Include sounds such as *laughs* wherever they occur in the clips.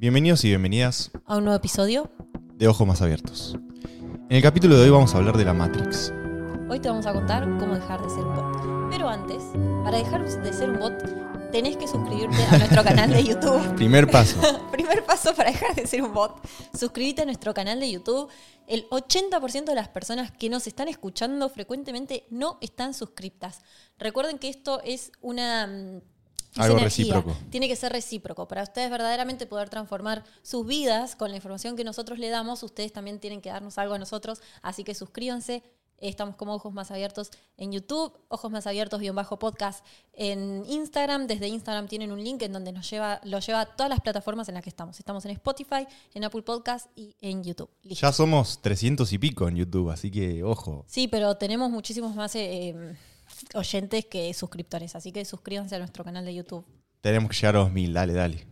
Bienvenidos y bienvenidas a un nuevo episodio. de Ojos Más Abiertos. En el capítulo de hoy vamos a hablar de la Matrix. Hoy te vamos a contar cómo dejar de ser un bot. Pero antes, para dejar de ser un bot, tenés que suscribirte a nuestro canal de YouTube. *laughs* Primer paso. *laughs* Primer paso para dejar de ser un bot. Suscríbete a nuestro canal de YouTube. El 80% de las personas que nos están escuchando frecuentemente no están suscriptas. Recuerden que esto es una mm, Algo energía. recíproco. Tiene que ser recíproco. Para ustedes verdaderamente poder transformar sus vidas con la información que nosotros le damos, ustedes también tienen que darnos algo a nosotros. Así que suscríbanse. Estamos como Ojos Más Abiertos en YouTube, Ojos Más Abiertos guion bajo podcast en Instagram. Desde Instagram tienen un link en donde nos lleva, lo lleva a todas las plataformas en las que estamos. Estamos en Spotify, en Apple Podcast y en YouTube. Listo. Ya somos 300 y pico en YouTube, así que ojo. Sí, pero tenemos muchísimos más eh, eh, oyentes que suscriptores. Así que suscríbanse a nuestro canal de YouTube. Tenemos que llegar a los mil, dale, dale.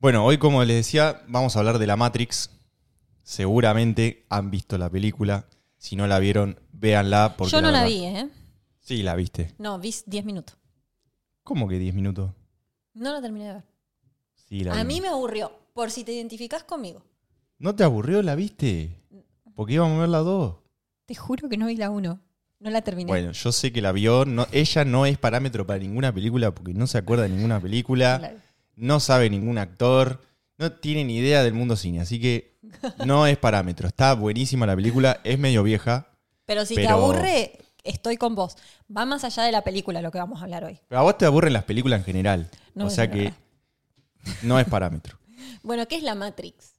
Bueno, hoy como les decía, vamos a hablar de la Matrix. Seguramente han visto la película. Si no la vieron, véanla. Porque Yo no la vi, ¿eh? Sí, la viste. No, vi 10 minutos. ¿Cómo que 10 minutos? No la terminé de ver. Sí, la A vi. mí me aburrió, por si te identificás conmigo. ¿No te aburrió? ¿La viste? Porque íbamos a ver las dos. Te juro que no vi la 1. No la terminé. Bueno, yo sé que la vio. No, ella no es parámetro para ninguna película porque no se acuerda de ninguna película, Claro. no sabe ningún actor, no tiene ni idea del mundo cine, así que no es parámetro. Está buenísima la película, es medio vieja, Pero si te aburre, estoy con vos. Va más allá de la película lo que vamos a hablar hoy. pero a vos te aburren las películas en general. No, o sea que no es parámetro. *laughs* Bueno, ¿qué es la Matrix?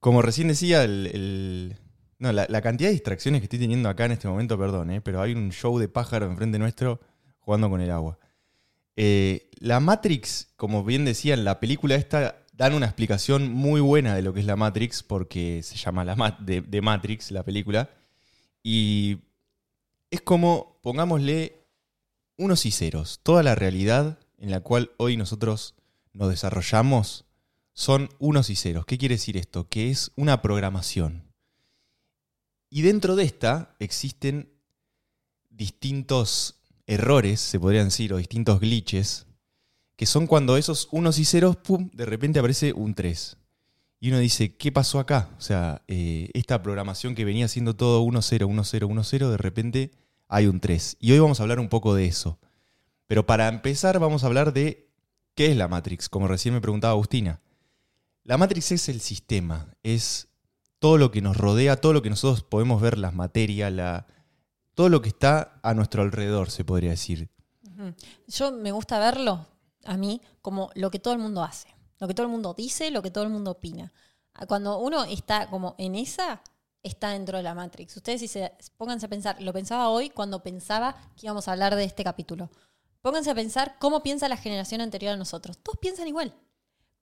Como recién decía, el, el- no, la, cantidad de distracciones que estoy teniendo acá en este momento, perdón, eh, pero hay un show de pájaro enfrente nuestro jugando con el agua. Eh, la Matrix, como bien decía, en la película esta dan una explicación muy buena de lo que es la Matrix, porque se llama la de Matrix la película. Y es como, pongámosle, unos y ceros. Toda la realidad en la cual hoy nosotros nos desarrollamos son unos y ceros. ¿Qué quiere decir esto? Que es una programación. Y dentro de esta existen distintos errores, se podrían decir, o distintos glitches, que son cuando esos unos y ceros, pum, de repente aparece un 3. Y uno dice, ¿qué pasó acá? O sea, eh, esta programación que venía siendo todo 1, 0, 1, 0, 1, 0, de repente hay un 3. Y hoy vamos a hablar un poco de eso. Pero para empezar vamos a hablar de qué es la Matrix, como recién me preguntaba Agustina. La Matrix es el sistema, es todo lo que nos rodea, todo lo que nosotros podemos ver, las materias, la, todo lo que está a nuestro alrededor, se podría decir. Yo me gusta verlo, a mí, como lo que todo el mundo hace. Lo que todo el mundo dice, lo que todo el mundo opina. Ah, Cuando uno está como en esa, está dentro de la Matrix. Ustedes si se, pónganse a pensar, lo pensaba hoy cuando pensaba que íbamos a hablar de este capítulo. Pónganse a pensar cómo piensa la generación anterior a nosotros. Todos piensan igual.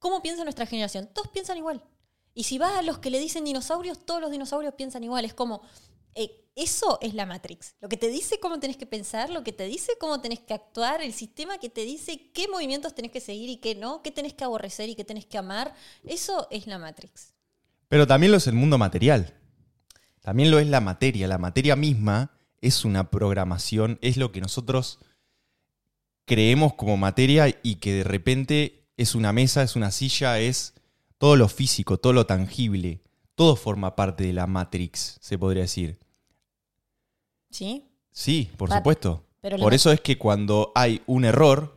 ¿Cómo piensa nuestra generación? Todos piensan igual. Y si vas a los que le dicen dinosaurios, todos los dinosaurios piensan igual. Es como, eh, eso es la Matrix. Lo que te dice cómo tenés que pensar, lo que te dice cómo tenés que actuar, el sistema que te dice qué movimientos tenés que seguir y qué no, qué tenés que aborrecer y qué tenés que amar. Eso es la Matrix. Pero también lo es el mundo material. También lo es la materia. La materia misma es una programación, es lo que nosotros creemos como materia y que de repente es una mesa, es una silla, es todo lo físico, todo lo tangible. Todo forma parte de la Matrix, se podría decir. ¿Sí? Sí, por supuesto. pero por eso es que cuando hay un error,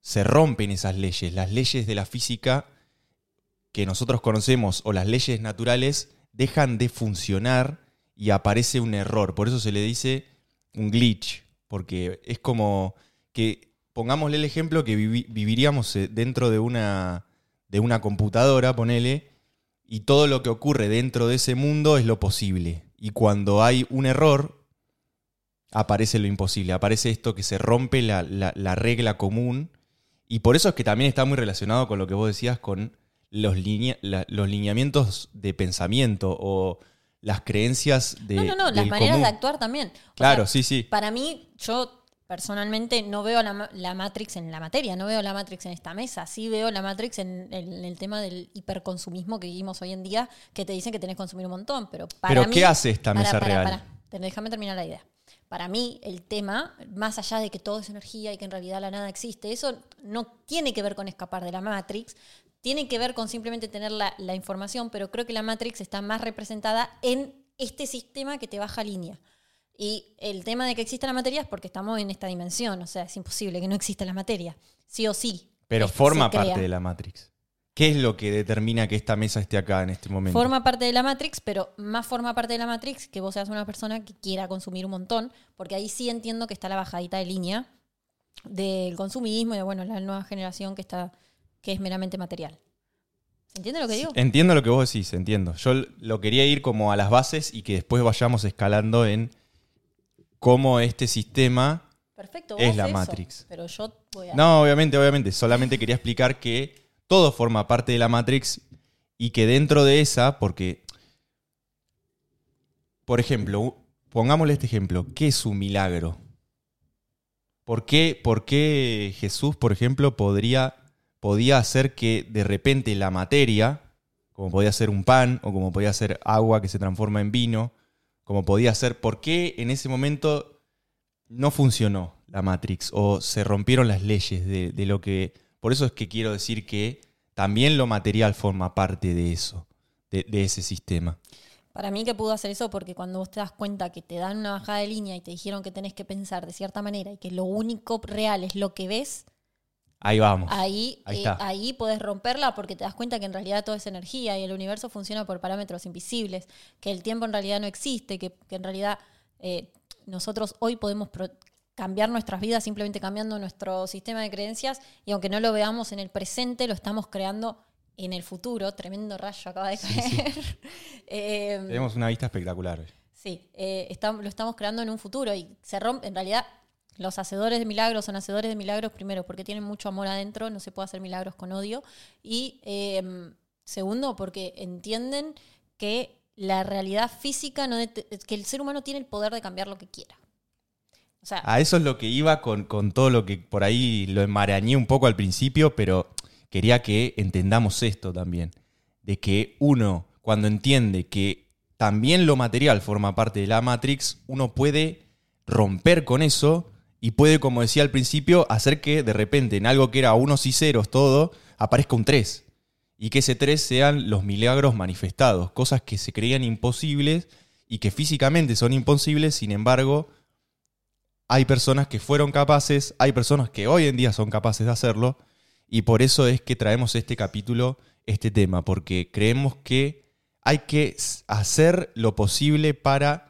se rompen esas leyes. Las leyes de la física que nosotros conocemos o las leyes naturales dejan de funcionar y aparece un error. Por eso se le dice un glitch, porque es como que, pongámosle el ejemplo, que vivi- viviríamos eh, dentro de una, de una computadora, ponele, y todo lo que ocurre dentro de ese mundo es lo posible. Y cuando hay un error, aparece lo imposible, aparece esto que se rompe la, la- la regla común. Y por eso es que también está muy relacionado con lo que vos decías, con los, linea- la- los lineamientos de pensamiento o las creencias de... no, no, no, las maneras común. de actuar también. O Claro, sea, sí, sí. Para mí, yo personalmente no veo la, la Matrix en la materia, no veo la Matrix en esta mesa, sí veo la Matrix en, el- en el tema del hiperconsumismo que vivimos hoy en día, que te dicen que tenés que consumir un montón, pero para Pero mí- ¿qué hace esta mesa real? Déjame terminar la idea. para mí el tema, más allá de que todo es energía y que en realidad la nada existe, eso no tiene que ver con escapar de la Matrix, tiene que ver con simplemente tener la, la información, pero creo que la Matrix está más representada en este sistema que te baja línea. Y el tema de que exista la materia es porque estamos en esta dimensión, o sea, es imposible que no exista la materia, sí o sí. Pero forma crea. parte de la Matrix. ¿Qué es lo que determina que esta mesa esté acá en este momento? Forma parte de la Matrix, pero más forma parte de la Matrix que vos seas una persona que quiera consumir un montón, porque ahí sí entiendo que está la bajadita de línea del consumismo y de bueno, la nueva generación que está que es meramente material. ¿Se entiende lo que digo? Entiendo lo que vos decís, entiendo. Yo lo quería ir como a las bases y que después vayamos escalando en cómo este sistema... Perfecto, es la eso, Matrix. Pero yo voy a No, obviamente, obviamente. Solamente quería explicar que todo forma parte de la Matrix y que dentro de esa, porque, por ejemplo, pongámosle este ejemplo, ¿qué es un milagro? ¿Por qué, por qué Jesús, por ejemplo, podría, podía hacer que de repente la materia, como podía ser un pan o como podía ser agua que se transforma en vino, como podía ser, ¿por qué en ese momento no funcionó la Matrix o se rompieron las leyes de, de lo que... Por eso es que quiero decir que también lo material forma parte de eso, de, de ese sistema. Para mí que pudo hacer eso porque cuando vos te das cuenta que te dan una bajada de línea y te dijeron que tenés que pensar de cierta manera y que lo único real es lo que ves, Ahí vamos. ahí, Ahí eh, ahí podés romperla porque te das cuenta que en realidad todo es energía y el universo funciona por parámetros invisibles, que el tiempo en realidad no existe, que, que en realidad eh, nosotros hoy podemos cambiar nuestras vidas simplemente cambiando nuestro sistema de creencias y aunque no lo veamos en el presente, lo estamos creando en el futuro. Tremendo rayo acaba de caer. *laughs* Eh, Tenemos una vista espectacular. Sí, eh, lo estamos creando en un futuro y se rompe. En realidad, los hacedores de milagros son hacedores de milagros, primero, porque tienen mucho amor adentro, no se puede hacer milagros con odio. Y eh, segundo, porque entienden que la realidad física, no que el ser humano tiene el poder de cambiar lo que quiera. A eso es lo que iba con, con todo lo que por ahí lo enmarañé un poco al principio, pero quería que entendamos esto también. De que uno, cuando entiende que también lo material forma parte de la Matrix, uno puede romper con eso y puede, como decía al principio, hacer que de repente en algo que era unos y ceros todo, aparezca un 3. Y que ese 3 sean los milagros manifestados, cosas que se creían imposibles y que físicamente son imposibles, sin embargo, hay personas que fueron capaces, hay personas que hoy en día son capaces de hacerlo, y por eso es que traemos este capítulo, este tema, porque creemos que hay que hacer lo posible para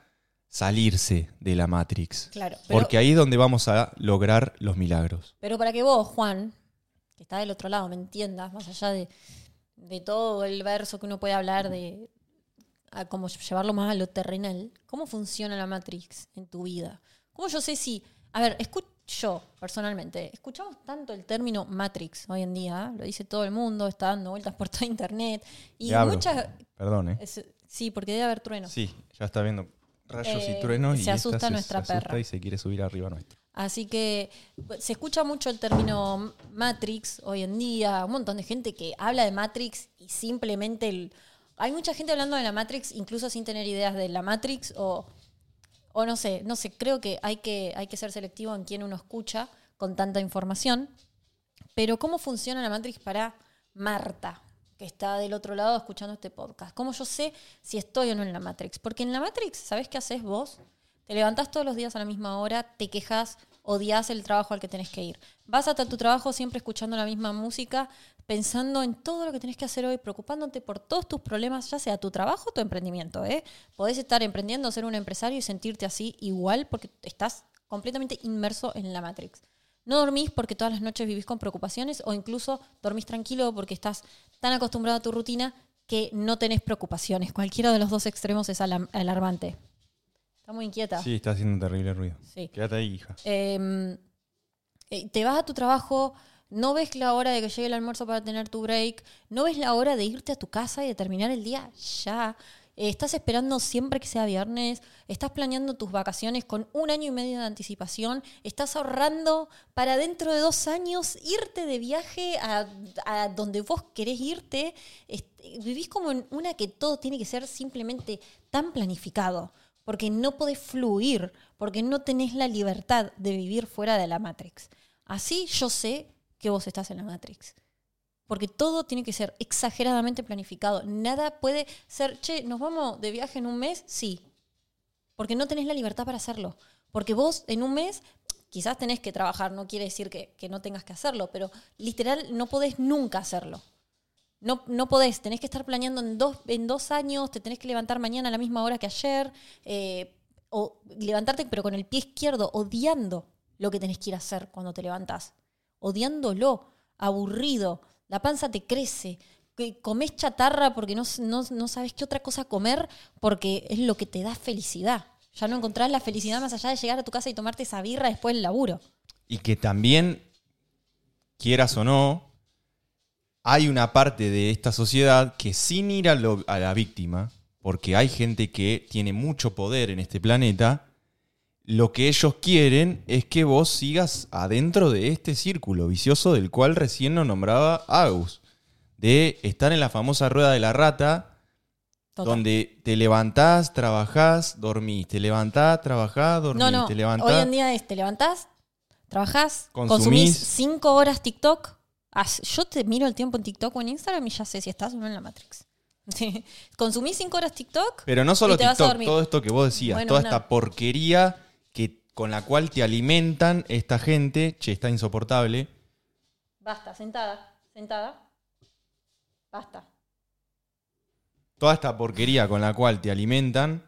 salirse de la Matrix. claro. Pero, Porque ahí es donde vamos a lograr los milagros. pero para que vos, Juan, que está del otro lado, me entiendas, más allá de, de todo el verso que uno puede hablar de a como llevarlo más a lo terrenal, ¿cómo funciona la Matrix en tu vida? ¿Cómo yo sé si, a ver, escucho yo personalmente, escuchamos tanto el término Matrix hoy en día, lo dice todo el mundo, está dando vueltas por toda internet y muchas Perdón, ¿eh? es- sí, porque debe haber truenos. Sí, ya está viendo rayos Eh, y truenos se y esta asusta nuestra se asusta perra. y se quiere subir arriba nuestro. Así que pues, se escucha mucho el término Matrix hoy en día, un montón de gente que habla de Matrix y simplemente... el- hay mucha gente hablando de la Matrix incluso sin tener ideas de la Matrix o, o no sé, no sé, creo que hay, que hay que ser selectivo en quién uno escucha con tanta información. Pero ¿cómo funciona la Matrix para Marta, que está del otro lado escuchando este podcast? ¿Cómo yo sé si estoy o no en la Matrix? Porque en la Matrix, ¿sabes qué haces vos? Te levantás todos los días a la misma hora, te quejas, odias el trabajo al que tenés que ir. Vas hasta tu trabajo siempre escuchando la misma música, pensando en todo lo que tenés que hacer hoy, preocupándote por todos tus problemas, ya sea tu trabajo o tu emprendimiento. ¿eh? Podés estar emprendiendo, ser un empresario y sentirte así igual porque estás completamente inmerso en la Matrix. No dormís porque todas las noches vivís con preocupaciones o incluso dormís tranquilo porque estás tan acostumbrado a tu rutina que no tenés preocupaciones. Cualquiera de los dos extremos es alarmante. Está muy inquieta. Sí, está haciendo un terrible ruido. Sí. Quédate ahí, hija. Eh, eh, te vas a tu trabajo, no ves la hora de que llegue el almuerzo para tener tu break, no ves la hora de irte a tu casa y de terminar el día ya. Eh, estás esperando siempre que sea viernes, estás planeando tus vacaciones con un año y medio de anticipación, estás ahorrando para dentro de dos años irte de viaje a, donde vos querés irte. Vivís como en una que todo tiene que ser simplemente tan planificado. porque no podés fluir, porque no tenés la libertad de vivir fuera de la Matrix. Así yo sé que vos estás en la Matrix. Porque todo tiene que ser exageradamente planificado. Nada puede ser, che, ¿nos vamos de viaje en un mes? Sí. Porque no tenés la libertad para hacerlo. Porque vos en un mes quizás tenés que trabajar, no quiere decir que, no tengas que hacerlo, pero literal no podés nunca hacerlo. No, no podés, tenés que estar planeando en dos, en dos años, te tenés que levantar mañana a la misma hora que ayer, eh, o levantarte pero con el pie izquierdo, odiando lo que tenés que ir a hacer cuando te levantás, odiándolo, aburrido, la panza te crece, que comés chatarra porque no, no, no sabes qué otra cosa comer, porque es lo que te da felicidad. Ya no encontrás la felicidad más allá de llegar a tu casa y tomarte esa birra después del laburo. Y que también, quieras o no, hay una parte de esta sociedad que sin ir a, lo- a la víctima, porque hay gente que tiene mucho poder en este planeta, lo que ellos quieren es que vos sigas adentro de este círculo vicioso del cual recién nos nombraba Agus, de estar en la famosa rueda de la rata, Total. donde te levantás, trabajás, dormís, te levantás, trabajás, dormís, No, no. te levantás. Hoy en día es, te levantás, trabajás, Consumís. consumís cinco horas TikTok. Yo te miro el tiempo en TikTok o en Instagram y ya sé si estás o no en la Matrix. *laughs* Consumís cinco horas TikTok. Pero no solo y te vas a TikTok, dormir. todo esto que vos decías, Bueno, toda una- esta porquería que, con la cual te alimentan esta gente, che, está insoportable. Basta, sentada, sentada. Basta. Toda esta porquería con la cual te alimentan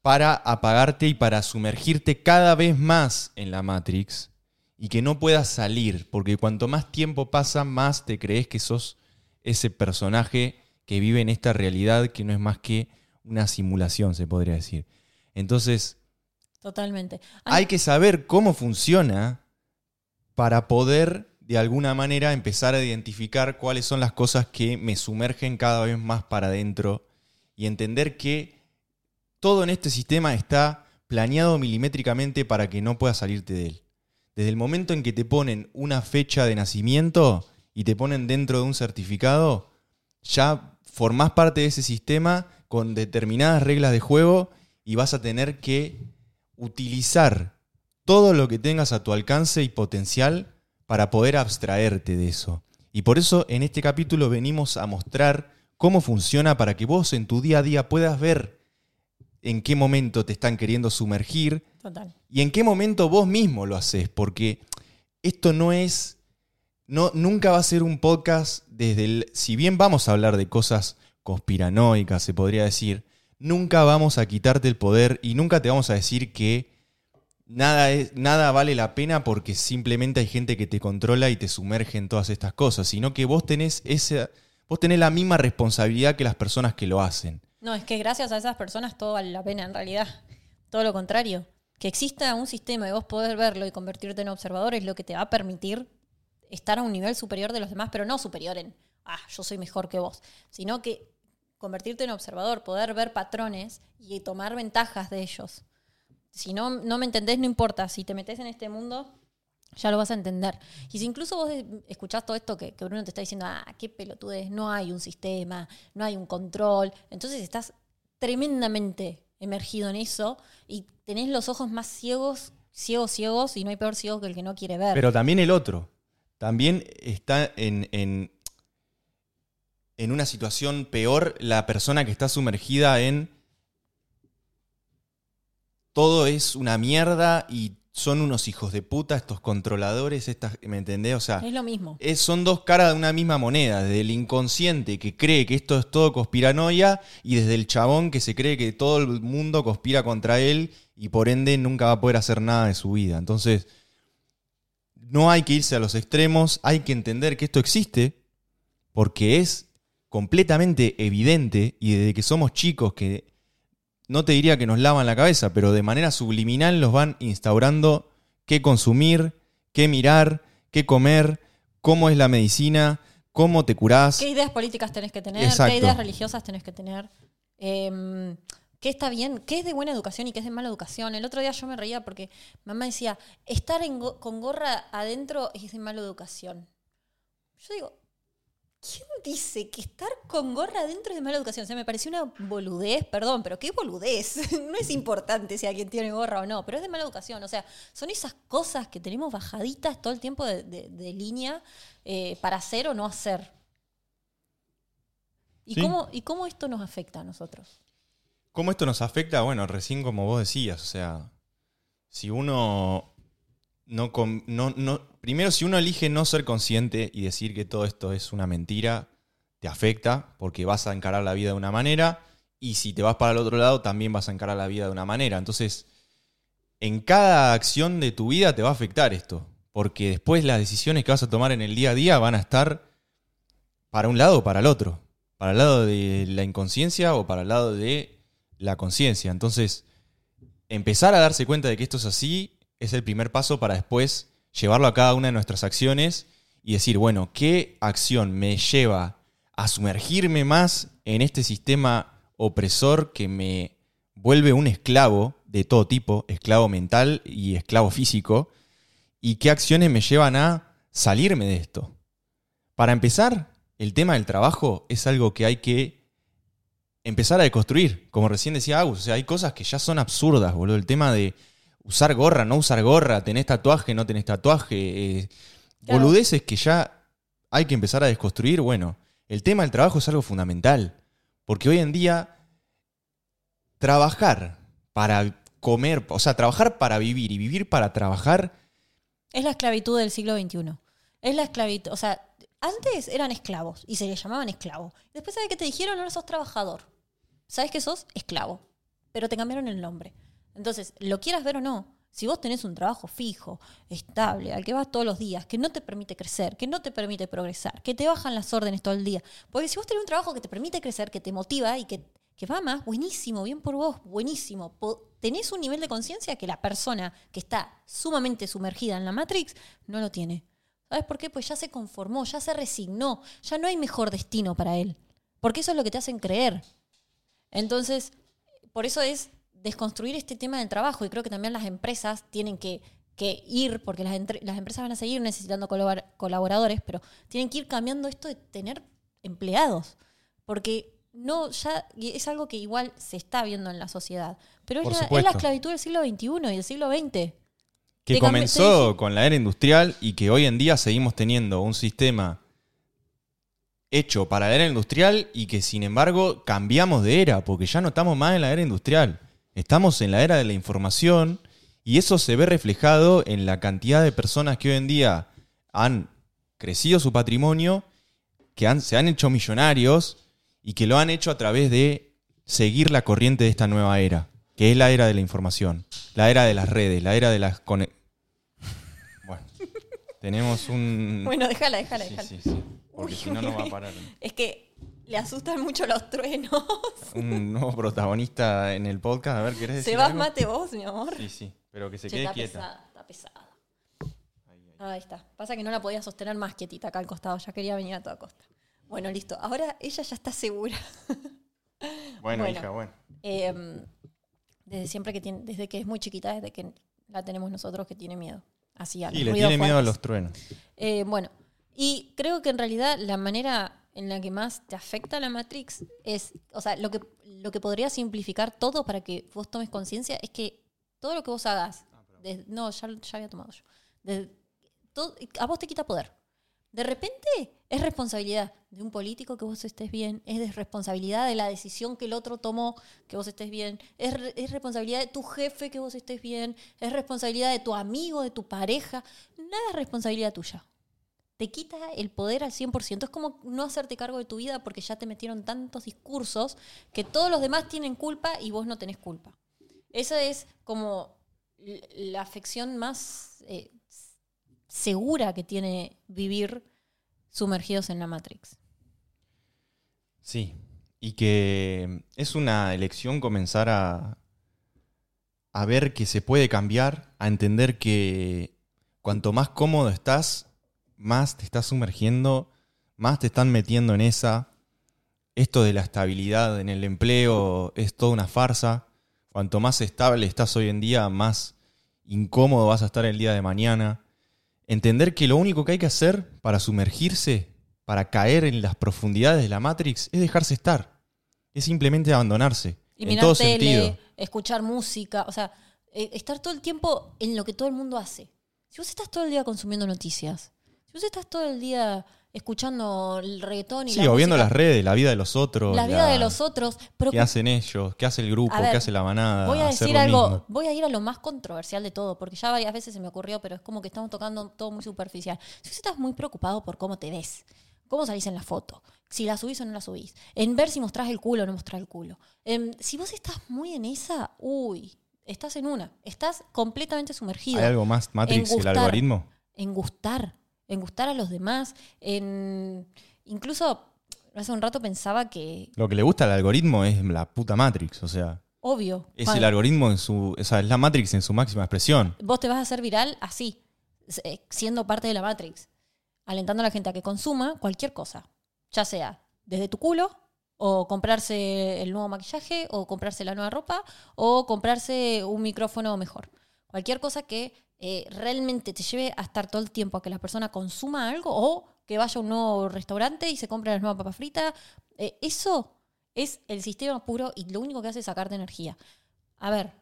para apagarte y para sumergirte cada vez más en la Matrix y que no puedas salir, porque cuanto más tiempo pasa, más te crees que sos ese personaje que vive en esta realidad que no es más que una simulación, se podría decir. Entonces, Totalmente. hay que saber cómo funciona para poder de alguna manera empezar a identificar cuáles son las cosas que me sumergen cada vez más para adentro y entender que todo en este sistema está planeado milimétricamente para que no puedas salirte de él. Desde el momento en que te ponen una fecha de nacimiento y te ponen dentro de un certificado, ya formás parte de ese sistema con determinadas reglas de juego y vas a tener que utilizar todo lo que tengas a tu alcance y potencial para poder abstraerte de eso. Y por eso en este capítulo venimos a mostrar cómo funciona para que vos en tu día a día puedas ver en qué momento te están queriendo sumergir Total. y en qué momento vos mismo lo haces, porque esto no es, no, nunca va a ser un podcast desde el, si bien vamos a hablar de cosas conspiranoicas, se podría decir, nunca vamos a quitarte el poder y nunca te vamos a decir que nada, es, nada vale la pena porque simplemente hay gente que te controla y te sumerge en todas estas cosas, sino que vos tenés esa, vos tenés la misma responsabilidad que las personas que lo hacen. No, es que gracias a esas personas todo vale la pena en realidad. Todo lo contrario. Que exista un sistema y vos poder verlo y convertirte en observador es lo que te va a permitir estar a un nivel superior de los demás, pero no superior en, ah, yo soy mejor que vos, sino que convertirte en observador, poder ver patrones y tomar ventajas de ellos. Si no, no me entendés, no importa. Si te metes en este mundo, ya lo vas a entender. Y si incluso vos escuchás todo esto que, Bruno te está diciendo, ah, qué pelotudez, no hay un sistema, no hay un control, entonces estás tremendamente emergido en eso y tenés los ojos más ciegos, ciegos, ciegos, y no hay peor ciego que el que no quiere ver. Pero también el otro. También está en, en una situación peor la persona que está sumergida en todo es una mierda y son unos hijos de puta estos controladores, estas, ¿me entendés? O sea, es lo mismo. es- son dos caras de una misma moneda, desde el inconsciente que cree que esto es todo conspiranoia y desde el chabón que se cree que todo el mundo conspira contra él y por ende nunca va a poder hacer nada de su vida. Entonces, no hay que irse a los extremos, hay que entender que esto existe porque es completamente evidente y desde que somos chicos que no te diría que nos lavan la cabeza, pero de manera subliminal nos van instaurando qué consumir, qué mirar, qué comer, cómo es la medicina, cómo te curás. ¿Qué ideas políticas tenés que tener? Exacto. ¿Qué ideas religiosas tenés que tener? Em, ¿Qué está bien? ¿Qué es de buena educación y qué es de mala educación? El otro día yo me reía porque mamá decía, estar en go- con gorra adentro es de mala educación. Yo digo, ¿Quién dice que estar con gorra adentro es de mala educación? O sea, me pareció una boludez, perdón, pero qué boludez. *laughs* No es importante si alguien tiene gorra o no, pero es de mala educación. O sea, son esas cosas que tenemos bajaditas todo el tiempo de, de- de línea eh, para hacer o no hacer. ¿Y, Sí. cómo, ¿Y cómo esto nos afecta a nosotros? ¿Cómo esto nos afecta? Bueno, recién como vos decías, o sea, si uno no, no, no- primero si uno elige no ser consciente y decir que todo esto es una mentira, te afecta porque vas a encarar la vida de una manera y si te vas para el otro lado también vas a encarar la vida de una manera. Entonces, en cada acción de tu vida te va a afectar esto, porque después las decisiones que vas a tomar en el día a día van a estar para un lado o para el otro, para el lado de la inconsciencia o para el lado de la conciencia. Entonces, empezar a darse cuenta de que esto es así es el primer paso para después llevarlo a cada una de nuestras acciones y decir, bueno, ¿qué acción me lleva a sumergirme más en este sistema opresor que me vuelve un esclavo de todo tipo, esclavo mental y esclavo físico? ¿Y qué acciones me llevan a salirme de esto? Para empezar, el tema del trabajo es algo que hay que empezar a deconstruir. Como recién decía Agus, o sea, hay cosas que ya son absurdas, boludo. El tema de usar gorra, no usar gorra, tenés tatuaje, no tenés tatuaje. eh, Claro. Boludeces que ya hay que empezar a desconstruir. Bueno, el tema del trabajo es algo fundamental. Porque hoy en día, trabajar para comer, o sea, trabajar para vivir y vivir para trabajar, Es la esclavitud del siglo XXI. Es la esclavitud. O sea, antes eran esclavos y se les llamaban esclavos. Después, ¿sabes qué te dijeron? Ahora sos trabajador. ¿Sabes que sos? Esclavo. Pero te cambiaron el nombre. Entonces, lo quieras ver o no, si vos tenés un trabajo fijo, estable, al que vas todos los días, que no te permite crecer, que no te permite progresar, que te bajan las órdenes todo el día. Porque si vos tenés un trabajo que te permite crecer, que te motiva y que, que va más, buenísimo, bien por vos, buenísimo. Tenés un nivel de conciencia que la persona que está sumamente sumergida en la Matrix no lo tiene. ¿Sabes por qué? Pues ya se conformó, ya se resignó, ya no hay mejor destino para él. Porque eso es lo que te hacen creer. Entonces, por eso es desconstruir este tema del trabajo y creo que también las empresas tienen que, que ir, porque las, entre- las empresas van a seguir necesitando colabor- colaboradores, pero tienen que ir cambiando esto de tener empleados, porque no ya es algo que igual se está viendo en la sociedad, pero es la, es la esclavitud del siglo XXI y del siglo XX. que Te comenzó con la era industrial y que hoy en día seguimos teniendo un sistema hecho para la era industrial y que sin embargo cambiamos de era, porque ya no estamos más en la era industrial, estamos en la era de la información y eso se ve reflejado en la cantidad de personas que hoy en día han crecido su patrimonio, que han- se han hecho millonarios y que lo han hecho a través de seguir la corriente de esta nueva era, que es la era de la información, la era de las redes, la era de las... cone- Bueno, tenemos un... Bueno, déjala, déjala, Sí, déjala. sí, sí, porque si no, no va a parar. Es que le asustan mucho los truenos. *laughs* Un nuevo protagonista en el podcast, a ver, ¿querés decir Se vas algo? mate vos, mi amor. Sí, sí, pero que se Che, quede está quieta. pesada, está pesada. Ahí está. Pasa que no la podía sostener más quietita acá al costado, ya quería venir a toda costa. Bueno, listo. Ahora ella ya está segura. *laughs* Bueno, Bueno. hija, bueno. Eh, desde siempre que tiene, desde que es muy chiquita, desde que la tenemos nosotros que tiene miedo. Así a los le ruidos tiene miedo a fuertes. los truenos. Eh, bueno, y creo que en realidad la manera en la que más te afecta la Matrix es, o sea, lo que, lo que podría simplificar todo para que vos tomes conciencia es que todo lo que vos hagas, des- no, ya, ya había tomado yo, todo- a vos te quita poder. De repente es responsabilidad de un político que vos estés bien, es responsabilidad de la decisión que el otro tomó que vos estés bien, es, es responsabilidad de tu jefe que vos estés bien, es responsabilidad de tu amigo, de tu pareja, nada es responsabilidad tuya. Te quita el poder al 100%. Es como no hacerte cargo de tu vida porque ya te metieron tantos discursos que todos los demás tienen culpa y vos no tenés culpa. Esa es como la afección más eh, segura que tiene vivir sumergidos en la Matrix. Sí, y que es una elección comenzar a, a ver que se puede cambiar, a entender que cuanto más cómodo estás, más te estás sumergiendo, más te están metiendo en esa. Esto de la estabilidad en el empleo es toda una farsa. Cuanto más estable estás hoy en día, más incómodo vas a estar el día de mañana. Entender que lo único que hay que hacer para sumergirse para caer en las profundidades de la Matrix es dejarse estar. Es simplemente abandonarse. Y en mirar todo tele, sentido. escuchar música, o sea, eh, estar todo el tiempo en lo que todo el mundo hace. Si vos estás todo el día consumiendo noticias, vos estás todo el día escuchando el reggaetón y Sí, la o viendo las redes, la vida de los otros. la vida de los otros, pero ¿Qué hacen ellos? ¿Qué hace el grupo? Ver, ¿Qué hace la manada? voy a decir algo, mismo. voy a ir a lo más controversial de todo, porque ya varias veces se me ocurrió, pero es como que estamos tocando todo muy superficial. Si vos estás muy preocupado por cómo te ves, cómo salís en la foto, si la subís o no la subís, en ver si mostrás el culo o no mostrás el culo. Em, si vos estás muy en esa, uy, estás en una, estás completamente sumergido ¿Hay algo más Matrix que el algoritmo? en gustar, en gustar a los demás, en incluso hace un rato pensaba que Lo que le gusta al algoritmo es la puta Matrix. O sea, obvio, es el algoritmo en su. O sea, es la Matrix en su máxima expresión. vos te vas a hacer viral así, eh, siendo parte de la Matrix, alentando a la gente a que consuma cualquier cosa, ya sea desde tu culo, o comprarse el nuevo maquillaje, o comprarse la nueva ropa, o comprarse un micrófono mejor. Cualquier cosa que eh, realmente te lleve a estar todo el tiempo a que la persona consuma algo, o que vaya a un nuevo restaurante y se compre la nueva papa frita. Eh, eso es el sistema puro y lo único que hace es sacarte energía. A ver,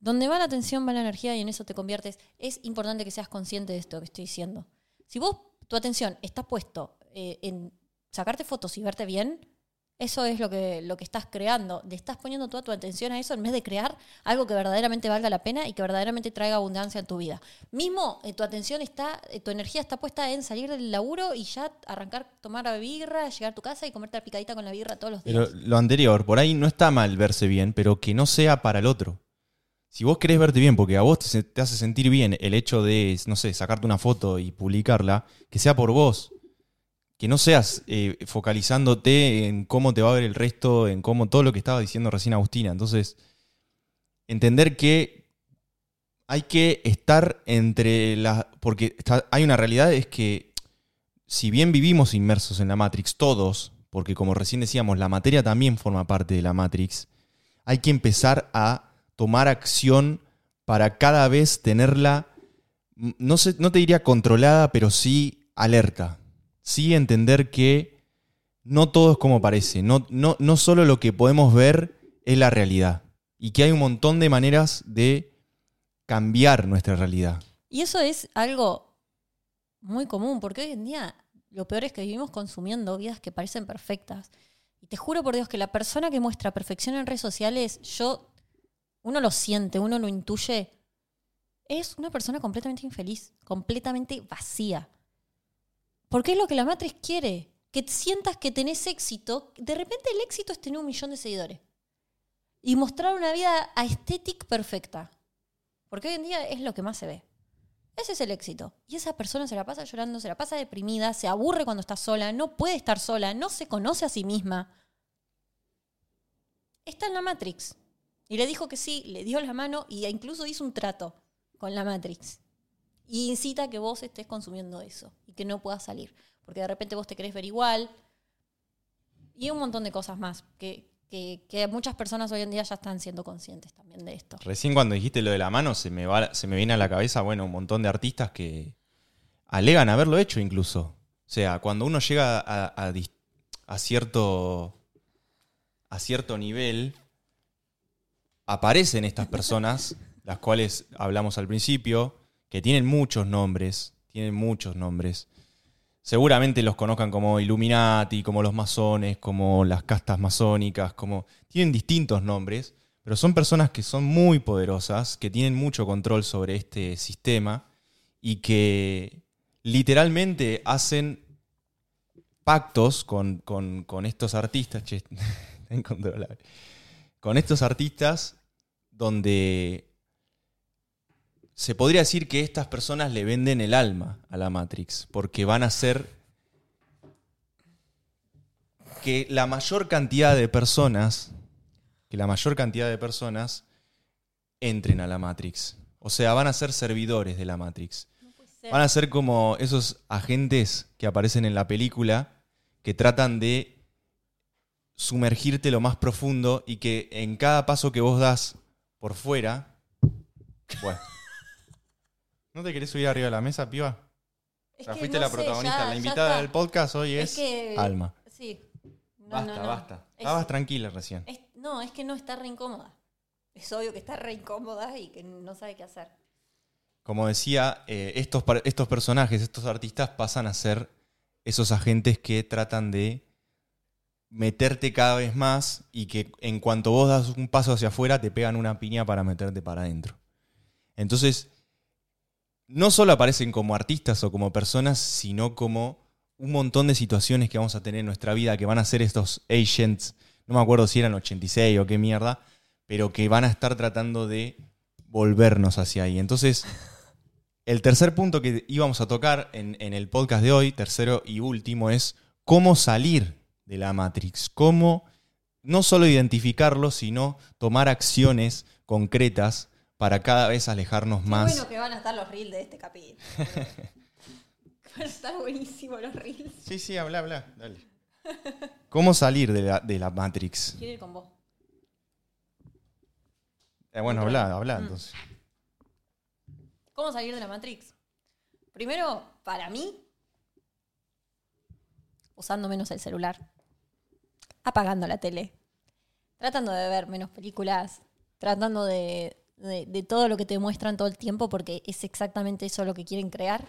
donde va la atención va la energía y en eso te conviertes. Es importante que seas consciente de esto que estoy diciendo. Si vos, tu atención está puesto eh, en sacarte fotos y verte bien, eso es lo que, lo que estás creando. Le estás poniendo toda tu atención a eso en vez de crear algo que verdaderamente valga la pena y que verdaderamente traiga abundancia en tu vida. Mismo eh, tu atención está, eh, tu energía está puesta en salir del laburo y ya arrancar, tomar la birra, llegar a tu casa y comerte la picadita con la birra todos los días. Pero lo anterior, por ahí no está mal verse bien, pero que no sea para el otro. Si vos querés verte bien, porque a vos te, te hace sentir bien el hecho de, no sé, sacarte una foto y publicarla, que sea por vos. Que no seas eh, focalizándote en cómo te va a ver el resto, en cómo todo lo que estaba diciendo recién Agustina. Entonces, entender que hay que estar entre las. Porque hay una realidad, es que si bien vivimos inmersos en la Matrix, todos, porque como recién decíamos, la materia también forma parte de la Matrix, hay que empezar a tomar acción para cada vez tenerla, no, sé, no te diría controlada, pero sí alerta. Sí entender que no todo es como parece, no, no, no solo lo que podemos ver es la realidad, y que hay un montón de maneras de cambiar nuestra realidad. Y eso es algo muy común, porque hoy en día lo peor es que vivimos consumiendo vidas que parecen perfectas. Y te juro por Dios que la persona que muestra perfección en redes sociales, yo, uno lo siente, uno lo intuye, es una persona completamente infeliz, completamente vacía. Porque es lo que la Matrix quiere, que sientas que tenés éxito. De repente el éxito es tener un millón de seguidores. Y mostrar una vida aesthetic perfecta. Porque hoy en día es lo que más se ve. Ese es el éxito. Y esa persona se la pasa llorando, se la pasa deprimida, se aburre cuando está sola, no puede estar sola, no se conoce a sí misma. Está en la Matrix. Y le dijo que sí, le dio la mano y incluso hizo un trato con la Matrix. Y incita a que vos estés consumiendo eso y que no puedas salir. Porque de repente vos te querés ver igual. Y un montón de cosas más que, que, muchas personas hoy en día ya están siendo conscientes también de esto. Recién cuando dijiste lo de la mano, se me, va, se me viene a la cabeza, bueno, un montón de artistas que alegan haberlo hecho incluso. O sea, cuando uno llega a cierto, a cierto nivel, aparecen estas personas, las cuales hablamos al principio, que tienen muchos nombres, tienen muchos nombres. Seguramente los conozcan como Illuminati, como los masones, como las castas masónicas, como... Tienen distintos nombres, pero son personas que son muy poderosas, que tienen mucho control sobre este sistema y que literalmente hacen pactos con, con- con estos artistas. Che. *laughs* Con estos artistas donde se podría decir que estas personas le venden el alma a la Matrix, porque van a hacer que la mayor cantidad de personas, que la mayor cantidad de personas entren a la Matrix. O sea, van a ser servidores de la Matrix. Van a ser como esos agentes que aparecen en la película que tratan de sumergirte lo más profundo y que en cada paso que vos das por fuera. Bueno. ¿No te querés subir arriba de la mesa, piba? Es Ya que fuiste no la sé, protagonista. ya- la invitada del podcast hoy es, Es que- Alma. Sí. No, basta, no, no. basta. Es- Estabas tranquila recién. es- no, es que no está re incómoda. Es obvio que está re incómoda y que no sabe qué hacer. Como decía, eh, estos, estos personajes, estos artistas pasan a ser esos agentes que tratan de meterte cada vez más y que en cuanto vos das un paso hacia afuera te pegan una piña para meterte para adentro. Entonces, no solo aparecen como artistas o como personas, sino como un montón de situaciones que vamos a tener en nuestra vida que van a ser estos agents, no me acuerdo si eran 86 o qué mierda, pero que van a estar tratando de volvernos hacia ahí. Entonces, el tercer punto que íbamos a tocar en, en el podcast de hoy, tercero y último, es cómo salir de la Matrix. Cómo no solo identificarlo, sino tomar acciones concretas para cada vez alejarnos Qué más. bueno que van a estar los reels de este capítulo. *laughs* van a estar buenísimos los reels. Sí, sí, habla, habla, dale. ¿Cómo salir de la, de la Matrix? Quiero ir con vos. Eh, bueno, habla, habla Mm. entonces. ¿Cómo salir de la Matrix? Primero, para mí, usando menos el celular, apagando la tele, tratando de ver menos películas, tratando de, de- de todo lo que te muestran todo el tiempo, porque es exactamente eso lo que quieren crear.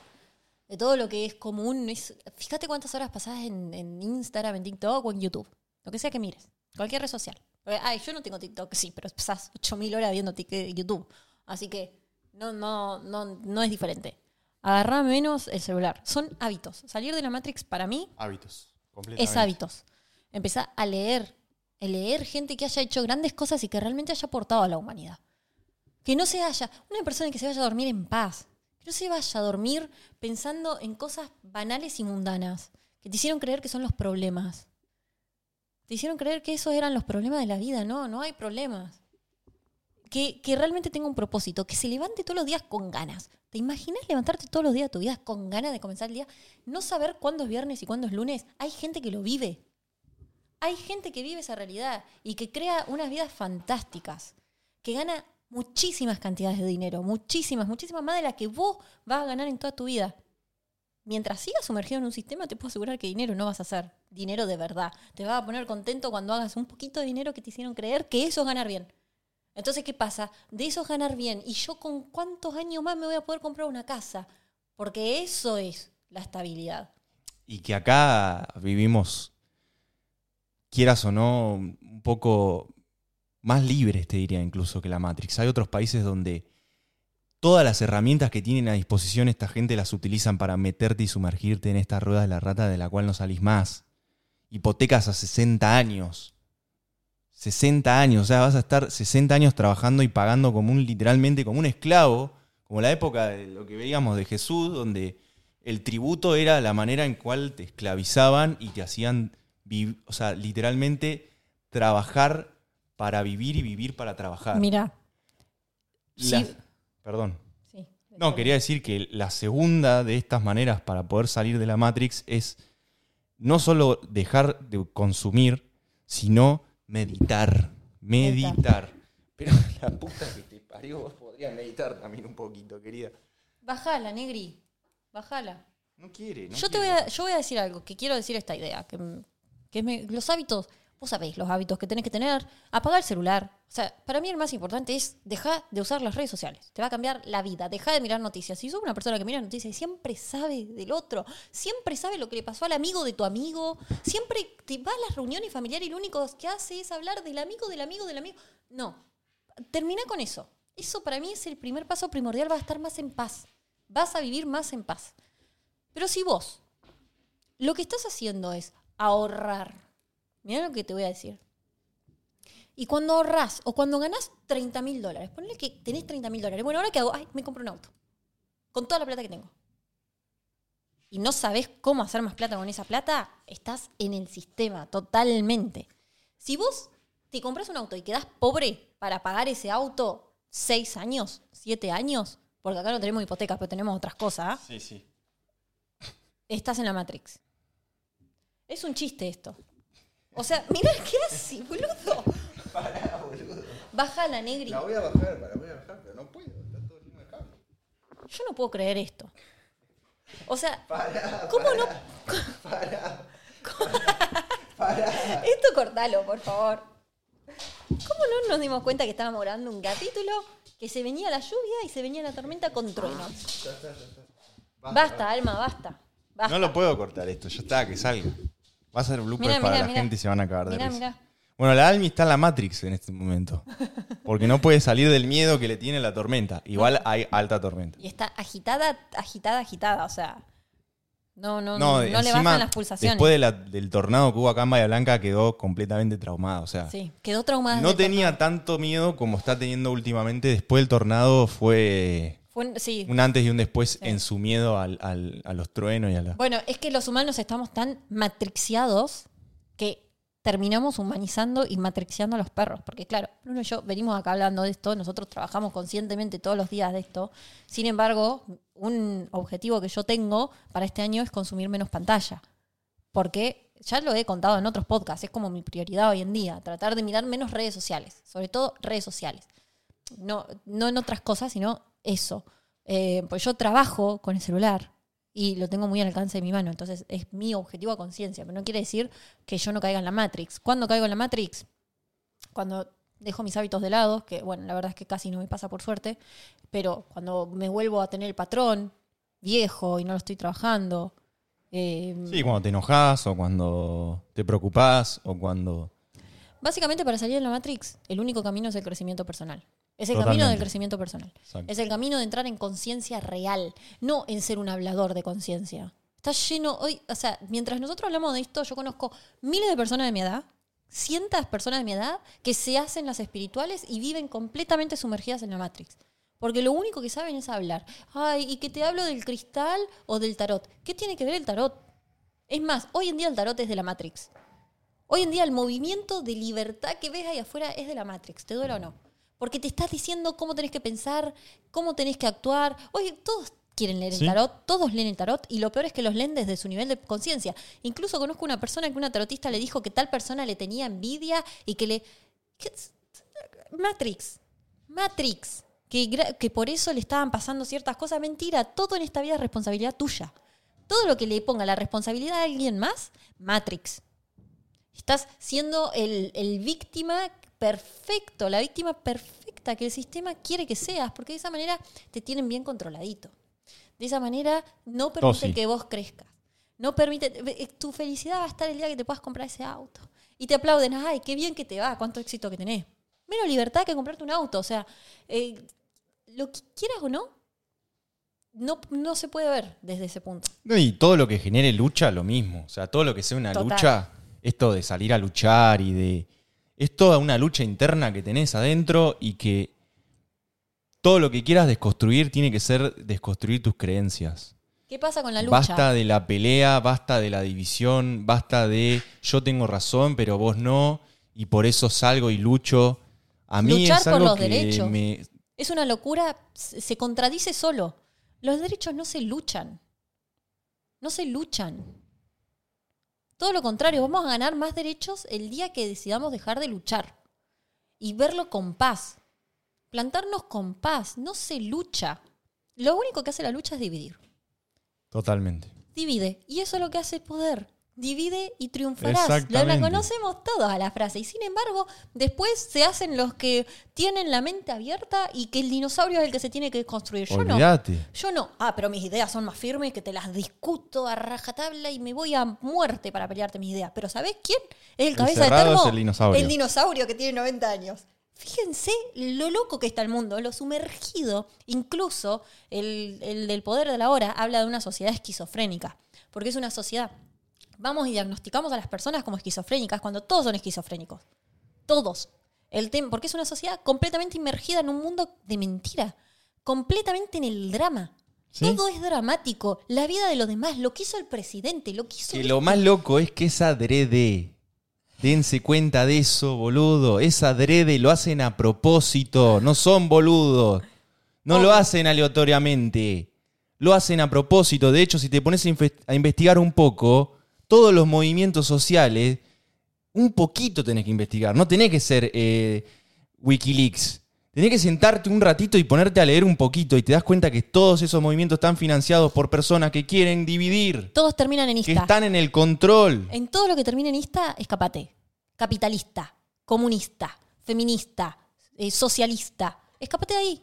De todo lo que es común. Es, fíjate cuántas horas pasás en, en Instagram, en TikTok o en YouTube. Lo que sea que mires. Cualquier red social. Porque, ay, yo no tengo TikTok, sí, pero pasás 8000 horas viendo tic- YouTube. Así que no, no, no, no es diferente. Agarrá menos el celular. Son hábitos. Salir de la Matrix para mí Hábitos. es hábitos. Empezar a leer. A leer gente que haya hecho grandes cosas y que realmente haya aportado a la humanidad. Que no se haya. Una persona que se vaya a dormir en paz. Que no se vaya a dormir pensando en cosas banales y mundanas. Que te hicieron creer que son los problemas. Te hicieron creer que esos eran los problemas de la vida. No, no hay problemas. Que, que realmente tenga un propósito. Que se levante todos los días con ganas. ¿Te imaginas levantarte todos los días de tu vida con ganas de comenzar el día? No saber cuándo es viernes y cuándo es lunes. Hay gente que lo vive. Hay gente que vive esa realidad y que crea unas vidas fantásticas. Que gana muchísimas cantidades de dinero. Muchísimas, muchísimas más de las que vos vas a ganar en toda tu vida. Mientras sigas sumergido en un sistema, te puedo asegurar que dinero no vas a hacer. Dinero de verdad. Te vas a poner contento cuando hagas un poquito de dinero que te hicieron creer que eso es ganar bien. Entonces, ¿qué pasa? De eso es ganar bien. ¿Y yo con cuántos años más me voy a poder comprar una casa? Porque eso es la estabilidad. Y que acá vivimos, quieras o no, un poco más libres, te diría incluso, que la Matrix. Hay otros países donde todas las herramientas que tienen a disposición esta gente las utilizan para meterte y sumergirte en esta rueda de la rata de la cual no salís más. Hipotecas a 60 años. 60 años, o sea, vas a estar 60 años trabajando y pagando como un, literalmente como un esclavo, como la época de lo que veíamos de Jesús, donde el tributo era la manera en cual te esclavizaban y te hacían, o sea, literalmente trabajar para vivir y vivir para trabajar. Mira. La- sí. Perdón. Sí. No, quería decir que la segunda de estas maneras para poder salir de la Matrix es no solo dejar de consumir, sino meditar. Meditar. Pero *laughs* la puta que te parió, vos podrías meditar también un poquito, querida. Bajala, Negri. Bajala. No quiere, no yo, te voy a, yo voy a decir algo, que quiero decir esta idea, que, que me- los hábitos, vos sabéis los hábitos que tenés que tener, apagar el celular. O sea, para mí el más importante es dejar de usar las redes sociales. Te va a cambiar la vida. Deja de mirar noticias. Si sos una persona que mira noticias y siempre sabe del otro, siempre sabe lo que le pasó al amigo de tu amigo, siempre te va a las reuniones familiares y lo único que hace es hablar del amigo, del amigo, del amigo. No. Termina con eso. Eso para mí es el primer paso primordial. Vas a estar más en paz. Vas a vivir más en paz. Pero si vos lo que estás haciendo es ahorrar, mira lo que te voy a decir. Y cuando ahorras o cuando ganás 30 mil dólares, ponle que tenés 30 mil dólares. Bueno, ahora qué hago, ay, me compro un auto. Con toda la plata que tengo. Y no sabés cómo hacer más plata con esa plata, estás en el sistema totalmente. Si vos te compras un auto y quedás pobre para pagar ese auto seis años, siete años, porque acá no tenemos hipotecas, pero tenemos otras cosas. Sí, sí. estás en la Matrix. Es un chiste esto. O sea, mirá *laughs* qué hace, boludo. Bájala, negri. voy a bajar, para voy a bajar, pero no puedo, está todo lleno de cable. Yo no puedo creer esto. O sea, ¿cómo no? *laughs* Esto cortalo, por favor. ¿Cómo no nos dimos cuenta que estábamos grabando un capítulo que se venía la lluvia y se venía la tormenta con truenos? Basta, Alma, basta. basta. No lo puedo cortar esto, ya está, que salga. Va a ser blooper Mirá, para mirá, la mirá. gente y se van a acabar de risa. Bueno, la Almi está en la Matrix en este momento. *laughs* Porque no puede salir del miedo que le tiene la tormenta. Igual hay alta tormenta. Y está agitada, agitada, agitada. O sea, no, no, No, no, le bajan las pulsaciones. después de la- del tornado que hubo acá en Bahía Blanca, quedó completamente traumada. O sea, Sí, quedó traumada. no tenía tanto miedo como está teniendo últimamente. Después del tornado fue. Fue un- sí. un antes y un después Sí. en su miedo al- al- a los truenos y a la... Bueno, es que los humanos estamos tan matrixiados que terminamos humanizando y matrixiando a los perros. Porque claro, Bruno y yo venimos acá hablando de esto, nosotros trabajamos conscientemente todos los días de esto. Sin embargo, un objetivo que yo tengo para este año es consumir menos pantalla. Porque ya lo he contado en otros podcasts, es como mi prioridad hoy en día, tratar de mirar menos redes sociales, sobre todo redes sociales. No, no en otras cosas, sino eso. Eh, pues yo trabajo con el celular y lo tengo muy al alcance de mi mano, entonces es mi objetivo a conciencia, pero no quiere decir que yo no caiga en la Matrix. ¿Cuándo caigo en la Matrix? Cuando dejo mis hábitos de lado, que bueno, la verdad es que casi no me pasa por suerte, pero cuando me vuelvo a tener el patrón viejo y no lo estoy trabajando. eh, Sí, cuando te enojas o cuando te preocupás o cuando... Básicamente para salir de la Matrix, el único camino es el crecimiento personal. Es el camino del crecimiento personal. Exacto. Es el camino de entrar en conciencia real, no en ser un hablador de conciencia. Está lleno hoy, o sea, mientras nosotros hablamos de esto, yo conozco miles de personas de mi edad, cientos personas de mi edad, que se hacen las espirituales y viven completamente sumergidas en la Matrix. Porque lo único que saben es hablar. Ay, y que te hablo del cristal o del tarot. ¿Qué tiene que ver el tarot? Es más, hoy en día el tarot es de la Matrix. Hoy en día el movimiento de libertad que ves ahí afuera es de la Matrix, te duele o no. Porque te estás diciendo cómo tenés que pensar, cómo tenés que actuar. Oye, todos quieren leer Sí. el tarot, todos leen el tarot y lo peor es que los leen desde su nivel de conciencia. Incluso conozco una persona que una tarotista le dijo que tal persona le tenía envidia y que le... Matrix. Matrix. Que, que por eso le estaban pasando ciertas cosas. Mentira, todo en esta vida es responsabilidad tuya. Todo lo que le ponga la responsabilidad a alguien más, Matrix. Estás siendo el, el víctima perfecto, la víctima perfecta que el sistema quiere que seas, porque de esa manera te tienen bien controladito. De esa manera no permite sí. que vos crezcas. No permite. eh, Tu felicidad va a estar el día que te puedas comprar ese auto. Y te aplauden, ay, qué bien que te va, cuánto éxito que tenés. Menos libertad que comprarte un auto. O sea, eh, lo que quieras o no, no, no se puede ver desde ese punto. Y todo lo que genere lucha, lo mismo. O sea, todo lo que sea una Total. lucha, esto de salir a luchar y de... Es toda una lucha interna que tenés adentro y que todo lo que quieras desconstruir tiene que ser desconstruir tus creencias. ¿Qué pasa con la lucha? Basta de la pelea, basta de la división, basta de yo tengo razón, pero vos no, y por eso salgo y lucho. A mí Luchar es por algo los que derechos. me... Es una locura, se se contradice solo. Los derechos no se luchan. No se luchan. Todo lo contrario, vamos a ganar más derechos el día que decidamos dejar de luchar. Y verlo con paz. Plantarnos con paz. No se lucha. Lo único que hace la lucha es dividir. Totalmente. Divide. Y eso es lo que hace el poder. Divide y triunfarás. La, la conocemos todos a la frase. Y sin embargo, después se hacen los que tienen la mente abierta y que el dinosaurio es el que se tiene que construir. Yo no. Yo no. Ah, pero mis ideas son más firmes que te las discuto a rajatabla y me voy a muerte para pelearte mis ideas. Pero ¿sabés quién? Es el El cabeza de termo. es el dinosaurio. El dinosaurio que tiene 90 años. Fíjense lo loco que está el mundo, lo sumergido. Incluso el, el del poder de la hora habla de una sociedad esquizofrénica. Porque es una sociedad. Vamos y diagnosticamos a las personas como esquizofrénicas cuando todos son esquizofrénicos. Todos. El tem- porque es una sociedad completamente inmergida en un mundo de mentira. Completamente en el drama. ¿Sí? Todo es dramático. La vida de los demás, lo que hizo el presidente, lo que hizo. Que lo más loco es que es adrede. Dense cuenta de eso, boludo. Es adrede, lo hacen a propósito. No son boludos. No lo Obvio. hacen aleatoriamente. Lo hacen a propósito. De hecho, si te pones a investigar un poco, todos los movimientos sociales, un poquito tenés que investigar. No tenés que ser eh, Wikileaks. Tenés que sentarte un ratito y ponerte a leer un poquito y te das cuenta que todos esos movimientos están financiados por personas que quieren dividir, Todos terminan en que ista. están en el control. En todo lo que termina en ista, escapate. Capitalista, comunista, feminista, eh, socialista. Escapate de ahí.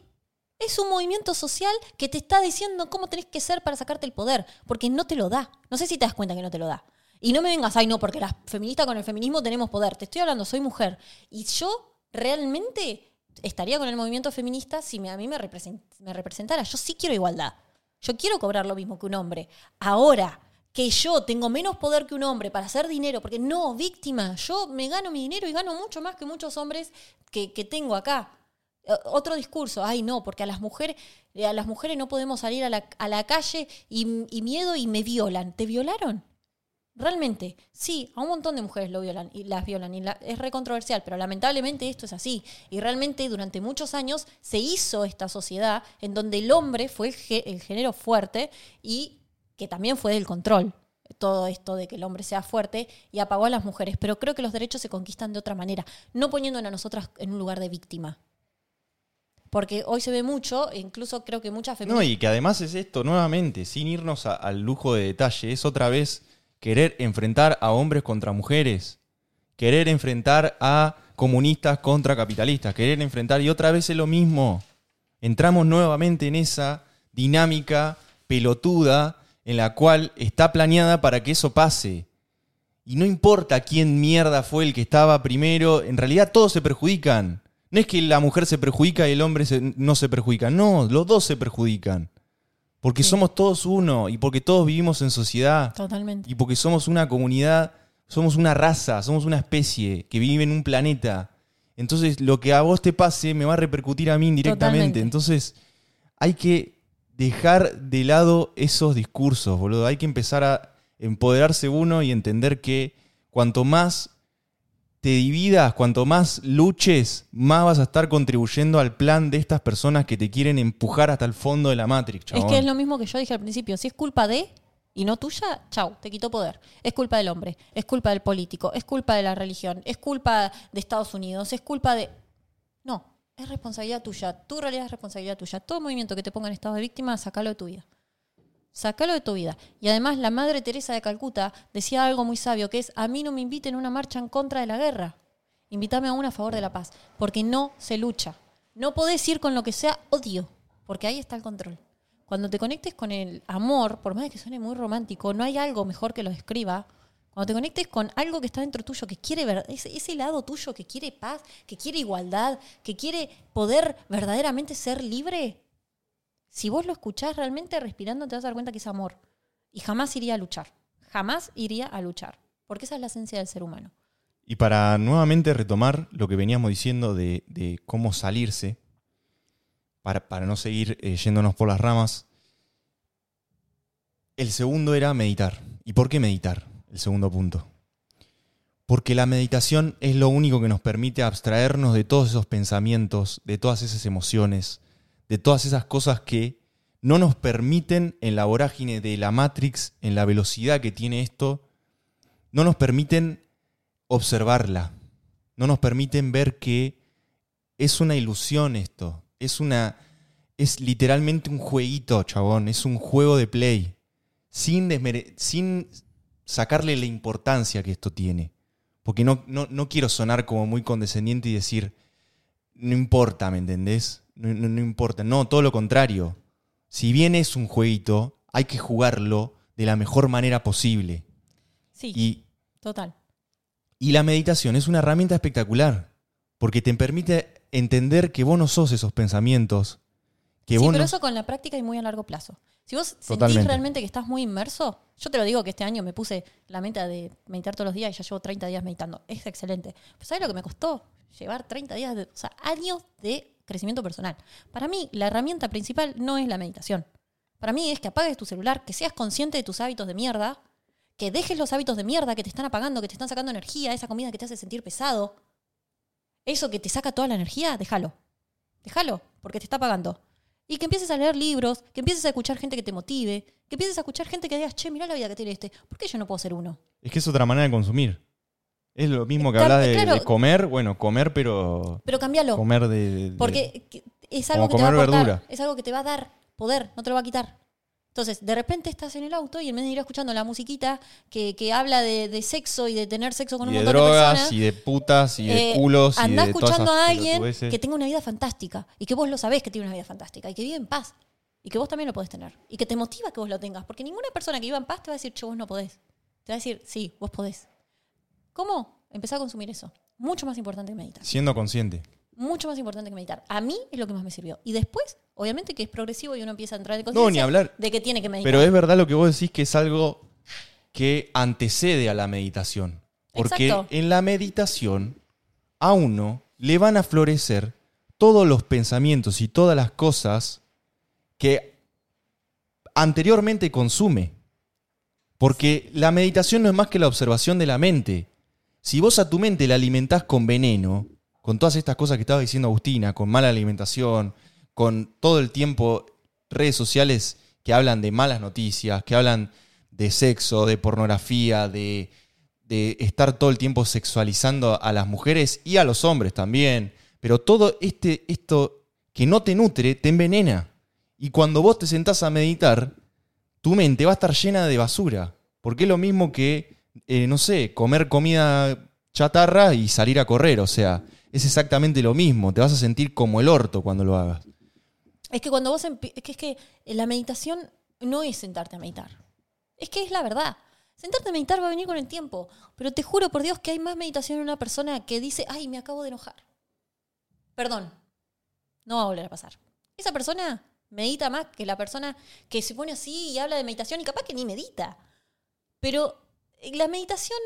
Es un movimiento social que te está diciendo cómo tenés que ser para sacarte el poder, porque no te lo da. No sé si te das cuenta que no te lo da. Y no me vengas, ay no, porque las feministas con el feminismo tenemos poder. Te estoy hablando, soy mujer. Y yo realmente estaría con el movimiento feminista si a mí me, represen- me representara. Yo sí quiero igualdad. Yo quiero cobrar lo mismo que un hombre. Ahora que yo tengo menos poder que un hombre para hacer dinero, porque no, víctima, yo me gano mi dinero y gano mucho más que muchos hombres que, tengo acá. Otro discurso, ay no, porque a las mujeres, a las mujeres no podemos salir a la, calle y miedo y me violan. ¿Te violaron? Realmente, sí, a un montón de mujeres lo violan y las violan. Y la- es recontroversial, pero lamentablemente esto es así. Y realmente durante muchos años se hizo esta sociedad en donde el hombre fue el, el género fuerte y que también fue del control. Todo esto de que el hombre sea fuerte y apagó a las mujeres. Pero creo que los derechos se conquistan de otra manera, no poniéndonos a nosotras en un lugar de víctima. Porque hoy se ve mucho, e incluso creo que muchas No, feministas. y que además es esto, nuevamente, sin irnos a- al lujo de detalle, es otra vez querer enfrentar a hombres contra mujeres, querer enfrentar a comunistas contra capitalistas, querer enfrentar, y otra vez es lo mismo. Entramos nuevamente en esa dinámica pelotuda en la cual está planeada para que eso pase. Y no importa quién mierda fue el que estaba primero, en realidad todos se perjudican. No es que la mujer se perjudica y el hombre no se perjudica, no, los dos se perjudican. Porque Sí. somos todos uno y porque todos vivimos en sociedad Totalmente. y porque somos una comunidad, somos una raza, somos una especie que vive en un planeta. Entonces, lo que a vos te pase me va a repercutir a mí indirectamente. Totalmente. Entonces, hay que dejar de lado esos discursos, boludo. Hay que empezar a empoderarse uno y entender que cuanto más te dividas, cuanto más luches, más vas a estar contribuyendo al plan de estas personas que te quieren empujar hasta el fondo de la Matrix, Es chabón. que es lo mismo que yo dije al principio. Si es culpa de y no tuya, chau, te quitó poder. Es culpa del hombre, es culpa del político, es culpa de la religión, es culpa de Estados Unidos, es culpa de. No, es responsabilidad tuya. Tu realidad es responsabilidad tuya. Todo movimiento que te ponga en estado de víctima, sacalo de tu vida. Sacalo de tu vida. Y además, la madre Teresa de Calcuta decía algo muy sabio, que es: A mí no me inviten a una marcha en contra de la guerra. Invítame a una a favor de la paz. Porque no se lucha. No podés ir con lo que sea odio. Porque ahí está el control. Cuando te conectes con el amor, por más que suene muy romántico, no hay algo mejor que lo describa. Cuando te conectes con algo que está dentro tuyo, que quiere ver, ese, ese lado tuyo que quiere paz, que quiere igualdad, que quiere poder verdaderamente ser libre, si vos lo escuchás realmente respirando, te vas a dar cuenta que es amor. Y jamás iría a luchar. Jamás iría a luchar. Porque esa es la esencia del ser humano. Y para nuevamente retomar lo que veníamos diciendo de, de cómo salirse, para, para no seguir eh, yéndonos por las ramas, el segundo era meditar. ¿Y por qué meditar? El segundo punto. Porque la meditación es lo único que nos permite abstraernos de todos esos pensamientos, de todas esas emociones, de todas esas cosas que no nos permiten en la vorágine de la Matrix, en la velocidad que tiene esto, no nos permiten observarla. No nos permiten ver que es una ilusión esto. Es una. Es literalmente un jueguito, chabón. Es un juego de play. Sin, sin sacarle la importancia que esto tiene. Porque no, no, no quiero sonar como muy condescendiente y decir. No importa, ¿me entendés? No, no- no importa. No, todo lo contrario. Si bien es un jueguito, hay que jugarlo de la mejor manera posible. Sí, Y total. y la meditación es una herramienta espectacular, porque te permite entender que vos no sos esos pensamientos, que sí, vos pero no... eso con la práctica y muy a largo plazo. Si vos sentís realmente que estás muy inmerso, yo te lo digo que este año me puse la meta de meditar todos los días y ya llevo 30 días meditando. Es excelente. Pero ¿sabes lo que me costó? Llevar 30 días, de, o sea, años de crecimiento personal. Para mí, la herramienta principal no es la meditación. Para mí es que apagues tu celular, que seas consciente de tus hábitos de mierda, que dejes los hábitos de mierda que te están apagando, que te están sacando energía, esa comida que te hace sentir pesado. Eso que te saca toda la energía, déjalo. Déjalo, porque te está apagando. Y que empieces a leer libros, que empieces a escuchar gente que te motive, que empieces a escuchar gente que digas, che, mirá la vida que tiene este. ¿Por qué yo no puedo ser uno? Es que es otra manera de consumir. Es lo mismo que hablar de, claro. de comer, bueno, comer, pero Pero cambialo. comer de, de- Porque que- es algo que te va a aportar, verdura. es algo que te va a dar poder, no te lo va a quitar. Entonces, de repente estás en el auto y en vez de ir escuchando la musiquita que, que habla de, de sexo y de tener sexo con y un de montón de drogas personas, y de putas y de eh, culos y andá de todas escuchando esas a alguien que tenga una vida fantástica y que vos lo sabés que tiene una vida fantástica y que vive en paz y que vos también lo podés tener y que te motiva que vos lo tengas. Porque ninguna persona que viva en paz te va a decir, che, vos no podés. Te va a decir, sí, vos podés. ¿Cómo? Empezar a consumir eso. Mucho más importante que meditar. Siendo consciente. Mucho más importante que meditar. A mí es lo que más me sirvió. Y después, obviamente que es progresivo y uno empieza a entrar en No, conciencia ni hablar. de que tiene que meditar. Pero es verdad lo que vos decís que es algo que antecede a la meditación. Porque Exacto. en la meditación a uno le van a florecer todos los pensamientos y todas las cosas que anteriormente consume. Porque la meditación no es más que la observación de la mente. Si vos a tu mente la alimentás con veneno, con todas estas cosas que estaba diciendo Agustina, con mala alimentación, con todo el tiempo redes sociales que hablan de malas noticias, que hablan de sexo, de pornografía, de, de estar todo el tiempo sexualizando a las mujeres y a los hombres también. Pero todo este, esto que no te nutre, te envenena. Y cuando vos te sentás a meditar, tu mente va a estar llena de basura. Porque es lo mismo que, eh, no sé, comer comida chatarra y salir a correr. O sea, es exactamente lo mismo. Te vas a sentir como el orto cuando lo hagas. Es que cuando vos es que es que la meditación no es sentarte a meditar. Es que es la verdad. Sentarte a meditar va a venir con el tiempo. Pero te juro por Dios que hay más meditación en una persona que dice, ay, me acabo de enojar. Perdón. No va a volver a pasar. Esa persona medita más que la persona que se pone así y habla de meditación y capaz que ni medita. Pero eh, la meditación,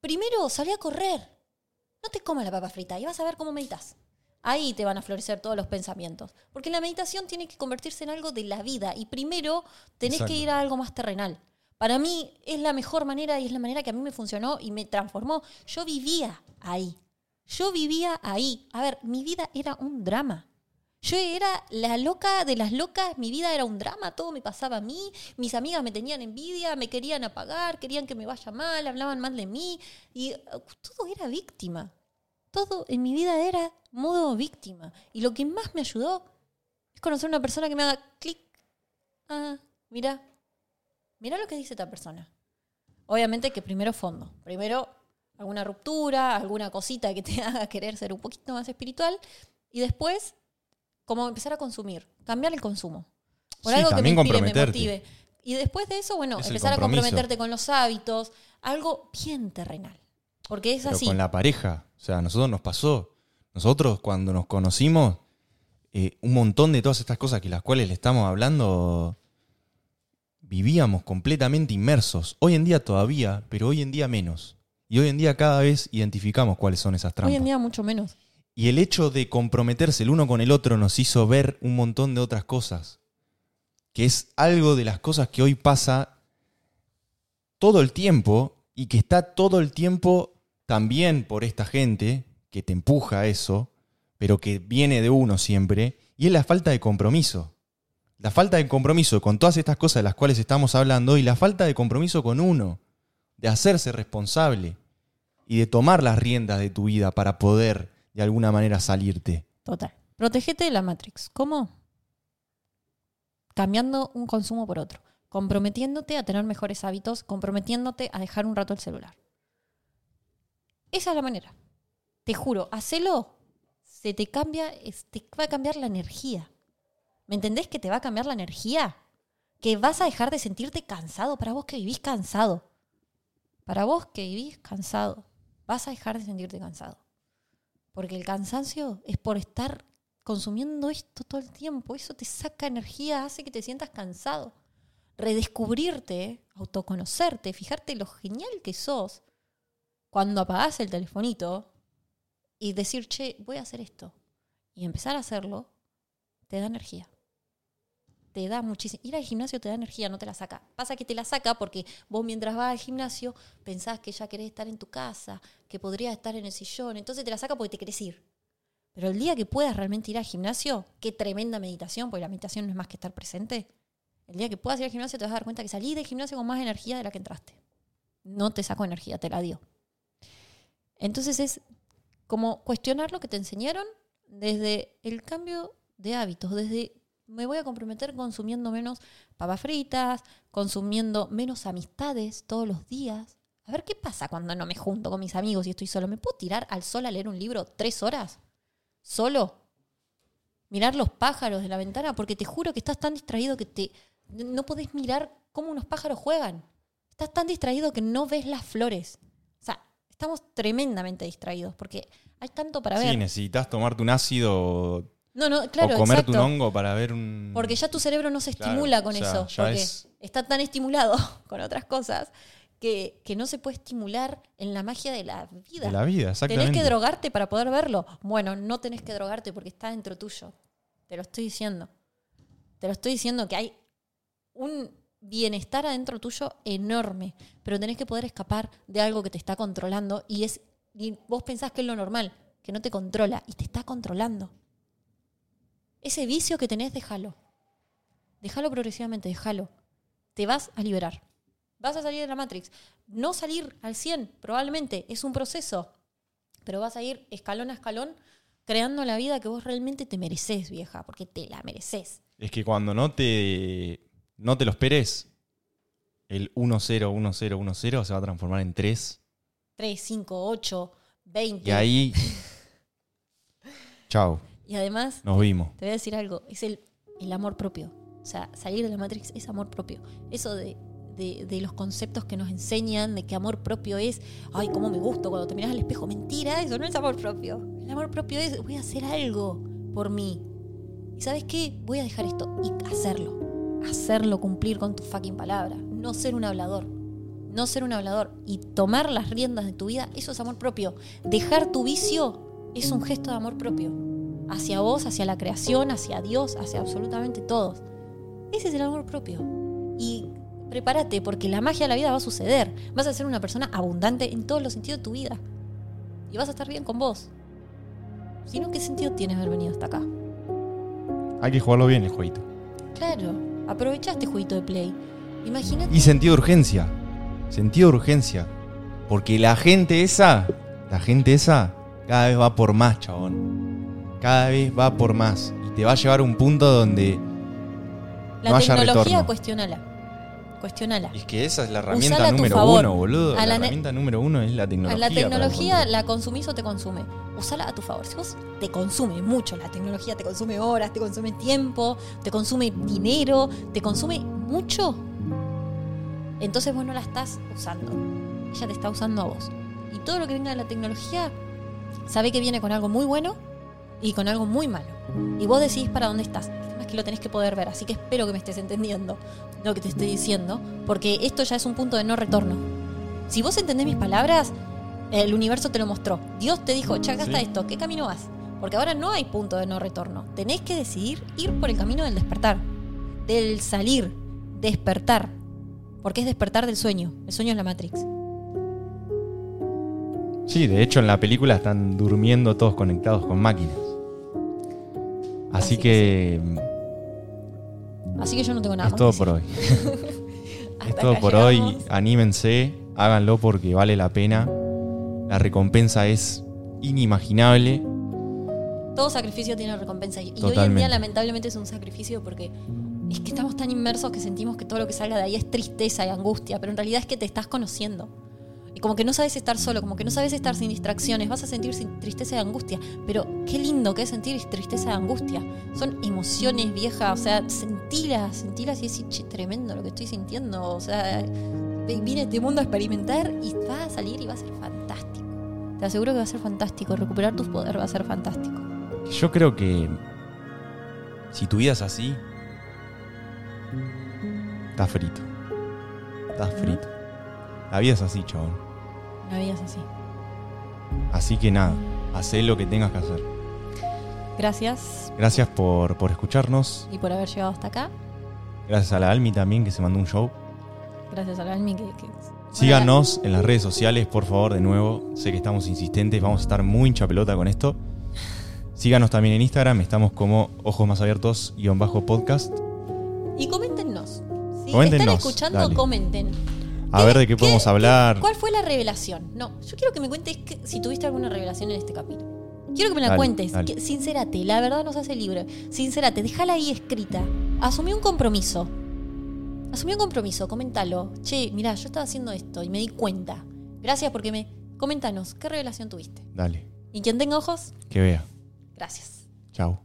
primero salí a correr. No te comas la papa frita y vas a ver cómo meditas. Ahí te van a florecer todos los pensamientos. Porque la meditación tiene que convertirse en algo de la vida y primero tenés Exacto. que ir a algo más terrenal. Para mí es la mejor manera y es la manera que a mí me funcionó y me transformó. Yo vivía ahí. Yo vivía ahí. A ver, mi vida era un drama. Yo era la loca de las locas, mi vida era un drama, todo me pasaba a mí, mis amigas me tenían envidia, me querían apagar, querían que me vaya mal, hablaban mal de mí y eh, todo era víctima. Todo en mi vida era modo víctima. Y lo que más me ayudó es conocer una persona que me haga clic. Ah, mira, mira lo que dice esta persona. Obviamente que primero fondo, primero alguna ruptura, alguna cosita que te *laughs* haga querer ser un poquito más espiritual y después como empezar a consumir, cambiar el consumo. Por Sí, algo que me inspire, me motive. Y después de eso, bueno, Es empezar a comprometerte con los hábitos, algo bien terrenal. Porque es Pero así. con la pareja. O sea, a nosotros nos pasó. Nosotros cuando nos conocimos, eh, un montón de todas estas cosas que las cuales le estamos hablando, vivíamos completamente inmersos. Hoy en día todavía, pero hoy en día menos. Y hoy en día cada vez identificamos cuáles son esas trampas. Hoy en día mucho menos. Y el hecho de comprometerse el uno con el otro nos hizo ver un montón de otras cosas. Que es algo de las cosas que hoy pasa todo el tiempo y que está todo el tiempo también por esta gente que te empuja a eso, pero que viene de uno siempre, y es la falta de compromiso. La falta de compromiso con todas estas cosas de las cuales estamos hablando y la falta de compromiso con uno, de hacerse responsable y de tomar las riendas de tu vida para poder de alguna manera salirte. Total. Protegete de la Matrix. ¿Cómo? Cambiando un consumo por otro. Comprometiéndote a tener mejores hábitos, comprometiéndote a dejar un rato el celular. Esa es la manera. Te juro, hacelo. Se te cambia, te va a cambiar la energía. ¿Me entendés que te va a cambiar la energía? Que vas a dejar de sentirte cansado para vos que vivís cansado. Para vos que vivís cansado, vas a dejar de sentirte cansado. Porque el cansancio es por estar consumiendo esto todo el tiempo. Eso te saca energía, hace que te sientas cansado. Redescubrirte, autoconocerte, fijarte lo genial que sos cuando apagás el telefonito y decir, che, voy a hacer esto. Y empezar a hacerlo, te da energía. Te da muchísimo. Ir al gimnasio te da energía, no te la saca. Pasa que te la saca porque vos mientras vas al gimnasio pensás que ya querés estar en tu casa, que podrías estar en el sillón. Entonces te la saca porque te querés ir. Pero el día que puedas realmente ir al gimnasio, qué tremenda meditación, porque la meditación no es más que estar presente. El día que puedas ir al gimnasio te vas a dar cuenta que salís del gimnasio con más energía de la que entraste. No te sacó energía, te la dio. Entonces es como cuestionar lo que te enseñaron desde el cambio de hábitos, desde me voy a comprometer consumiendo menos papas fritas, consumiendo menos amistades todos los días. A ver qué pasa cuando no me junto con mis amigos y estoy solo. ¿Me puedo tirar al sol a leer un libro tres horas? ¿Solo? Mirar los pájaros de la ventana, porque te juro que estás tan distraído que te no podés mirar cómo unos pájaros juegan. Estás tan distraído que no ves las flores. O sea, estamos tremendamente distraídos porque hay tanto para ver. Sí, necesitas tomarte un ácido No, no, claro, o comerte exacto. un hongo para ver un... Porque ya tu cerebro no se Claro, estimula con o sea, eso. Porque es- está tan estimulado *laughs* con otras cosas que, que no se puede estimular en la magia de la vida. de la vida, exactamente. Tenés que drogarte para poder verlo. Bueno, no tenés que drogarte porque está dentro tuyo. Te lo estoy diciendo. Te lo estoy diciendo que hay un bienestar adentro tuyo enorme, pero tenés que poder escapar de algo que te está controlando y es y vos pensás que es lo normal, que no te controla y te está controlando. Ese vicio que tenés, déjalo. Déjalo progresivamente, déjalo. Te vas a liberar. Vas a salir de la Matrix. No salir al 100, probablemente, es un proceso. Pero vas a ir escalón a escalón creando la vida que vos realmente te mereces, vieja, porque te la mereces. Es que cuando no te, no te lo esperes, el 1-0, 1-0, 1-0 se va a transformar en 3. 3, 5, 8, 20. Y ahí... *laughs* Chao, Y además, nos vimos. te voy a decir algo, es el, el amor propio. O sea, salir de la Matrix es amor propio. Eso de, de- de los conceptos que nos enseñan, de que amor propio es, ay, cómo me gusto cuando te miras al espejo. Mentira, eso no es amor propio. El amor propio es, voy a hacer algo por mí. ¿Y sabes qué? Voy a dejar esto y hacerlo. Hacerlo, cumplir con tu fucking palabra. No ser un hablador. No ser un hablador. Y tomar las riendas de tu vida, eso es amor propio. Dejar tu vicio es un gesto de amor propio. Hacia vos, hacia la creación, hacia Dios, hacia absolutamente todos. Ese es el amor propio. Y prepárate, porque la magia de la vida va a suceder. Vas a ser una persona abundante en todos los sentidos de tu vida. Y vas a estar bien con vos. Si no, ¿qué sentido tiene haber venido hasta acá? Hay que jugarlo bien el jueguito. Claro, aprovecha este jueguito de play. Imagínate. Y sentido de urgencia. Sentido de urgencia. Porque la gente esa, la gente esa, cada vez va por más, chabón. Cada vez va por más. Y te va a llevar a un punto donde. La no haya tecnología, cuestionala. Cuestionala. Es que esa es la herramienta Usala número uno, boludo. La, herramienta número uno es la A tecnología. la tecnología la consumís o te consume. Usala a tu favor. Si vos te consume mucho la tecnología, te consume horas, te consume tiempo, te consume dinero, te consume mucho, entonces vos no la estás usando. Ella te está usando a vos. Y todo lo que venga de la tecnología, sabe que viene con algo muy bueno y con algo muy malo. Y vos decidís para dónde estás. El tema es que lo tenés que poder ver. Así que espero que me estés entendiendo lo que te estoy diciendo, porque esto ya es un punto de no retorno. Si vos entendés mis palabras, el universo te lo mostró. Dios te dijo, che, acá Sí. está esto, ¿qué camino vas? Porque ahora no hay punto de no retorno. Tenés que decidir ir por el camino del despertar, del salir, despertar. Porque es despertar del sueño. El sueño es la Matrix. Sí, de hecho en la película están durmiendo todos conectados con máquinas. Así, Así que, Así que yo no tengo nada es más todo *laughs* por hoy. es todo por hoy. Anímense, háganlo porque vale la pena. La recompensa es inimaginable. Todo sacrificio tiene recompensa. Y hoy en día, lamentablemente, es un sacrificio porque es que estamos tan inmersos que sentimos que todo lo que salga de ahí es tristeza y angustia, pero en realidad es que te estás conociendo. Y como que no sabes estar solo, como que no sabes estar sin distracciones, vas a sentir tristeza y angustia. Pero qué lindo que es sentir tristeza y angustia. Son emociones viejas, o sea, sentilas, sentilas y decir, che, tremendo lo que estoy sintiendo. O sea, vine a este mundo a experimentar y va a salir y va a ser fantástico. Te aseguro que va a ser fantástico. Recuperar tus poderes va a ser fantástico. Yo creo que si tu vida es así, estás frito. Estás frito. La vida es así, chabón. La vida es así. Así que nada, hacé lo que tengas que hacer. Gracias Gracias por, por escucharnos. y por haber llegado hasta acá. Gracias a la Almi también que se mandó un show. Gracias a la Almi que, que- Síganos en las redes sociales, por favor, de nuevo. Sé que estamos insistentes, vamos a estar muy hincha pelota con esto. Síganos también en Instagram, estamos como Ojos Más Abiertos guion bajo podcast. Y coméntenos. Si Coméntenos, están escuchando, dale. comenten. A ver de qué podemos hablar. ¿Cuál fue la revelación? No, yo quiero que me cuentes que- si tuviste alguna revelación en este capítulo. Quiero que me la Dale, cuentes. dale. sincérate, la verdad nos hace libre. Sincérate, déjala ahí escrita. Asumí un compromiso. Asumí un compromiso, coméntalo. Che, mirá, yo estaba haciendo esto y me di cuenta. Gracias porque me. Coméntanos, ¿qué revelación tuviste? Dale, Y quien tenga ojos, que vea. gracias. Chau.